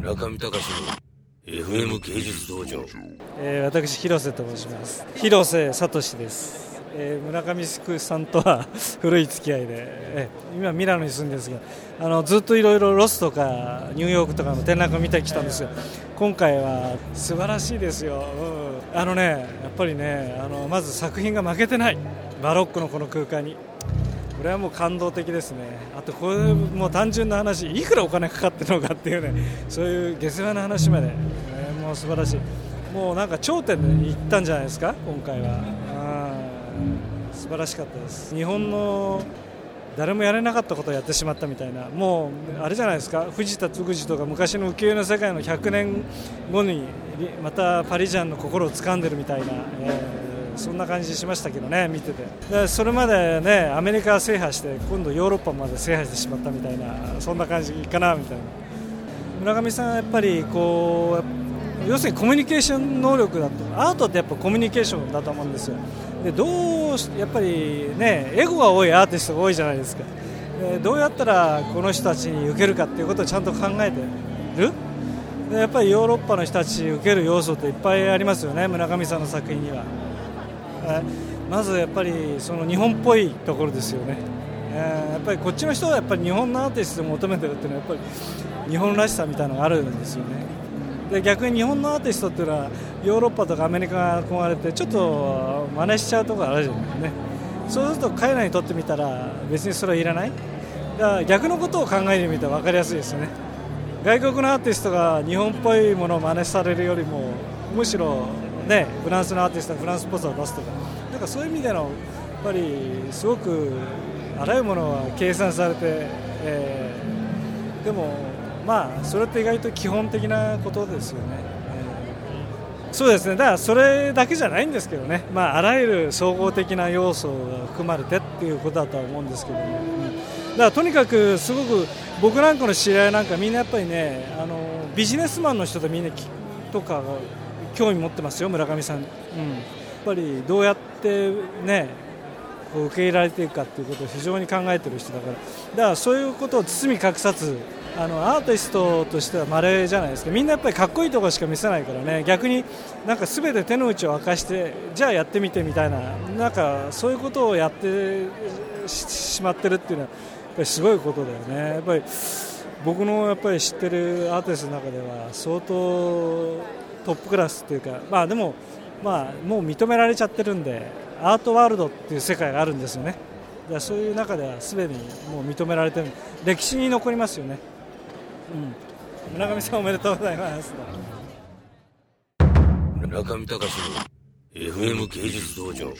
村上隆の FM 芸術道場、えー、私広瀬と申します。広瀬聡です、えー、村上宿さんとは 古い付き合いで、えー、今ミラノに住んでるんですがあのずっといろいろロスとかニューヨークとかの展覧を見てきたんですが今回は素晴らしいですよ、うん、あのねやっぱりねあのまず作品が負けてない。バロックのこの空間に。これはもう感動的ですね、あとこれもう単純な話、いくらお金かかってるのかっていうね、そういう下世話な話まで、えー、もう素晴らしい、もうなんか頂点で行ったんじゃないですか、今回は。素晴らしかったです。日本の誰もやれなかったことをやってしまったみたいな、もうあれじゃないですか、藤田嗣治とか昔の浮世絵の世界の100年後にまたパリジャンの心を掴んでるみたいな。えーそんな感じしましたけどね、見てて。でそれまでねアメリカ制覇して今度ヨーロッパまで制覇してしまったみたいなそんな感じかなみたいな。村上さんはやっぱりこう要するにコミュニケーション能力だとアートってやっぱコミュニケーションだと思うんですよ。でどうやっぱりねエゴが多いアーティストが多いじゃないですか。どうやったらこの人たちに受けるかっていうことをちゃんと考えてる？でやっぱりヨーロッパの人たち受ける要素っていっぱいありますよね村上さんの作品には。まずやっぱりその日本っぽいところですよね、えー、やっぱりこっちの人はやっぱり日本のアーティストを求めてるっていうのはやっぱり日本らしさみたいなのがあるんですよね。で逆に日本のアーティストっていうのはヨーロッパとかアメリカが憧れてちょっと真似しちゃうところあるじゃない。ですかねそうすると彼らにとってみたら別にそれはいらない。だから逆のことを考えてみたら分かりやすいですよね。外国のアーティストが日本っぽいものを真似されるよりもむしろね、フランスのアーティストフランスっぽさを出すとかなんかそういう意味でのやっぱりすごくあらゆるものは計算されて、えー、でもまあそれって意外と基本的なことですよね。えー、そうですね。だからそれだけじゃないんですけどね、まあ、あらゆる総合的な要素が含まれてっていうことだとは思うんですけどね、だからとにかくすごく僕なんかの知り合いなんかみんなやっぱりねあのビジネスマンの人とみんなとか興味持ってますよ、村上さん、うん、やっぱりどうやってねこう受け入れられていくかということを非常に考えている人だから。だからそういうことを包み隠さずあのアーティストとしてはまれじゃないですか。みんなやっぱりかっこいいところしか見せないからね。逆になんか全て手の内を明かしてじゃあやってみてみたいななんかそういうことをやってしまってるっていうのはやっぱりすごいことだよね。やっぱり僕のやっぱり知ってるアーティストの中では相当トップクラスっていうか、まあ、でも、まあ、もう認められちゃってるんでアートワールドっていう世界があるんですよね。そういう中ではすでにもう認められてる。歴史に残りますよね、うん、村上さんおめでとうございます。村上隆の FM 芸術道場。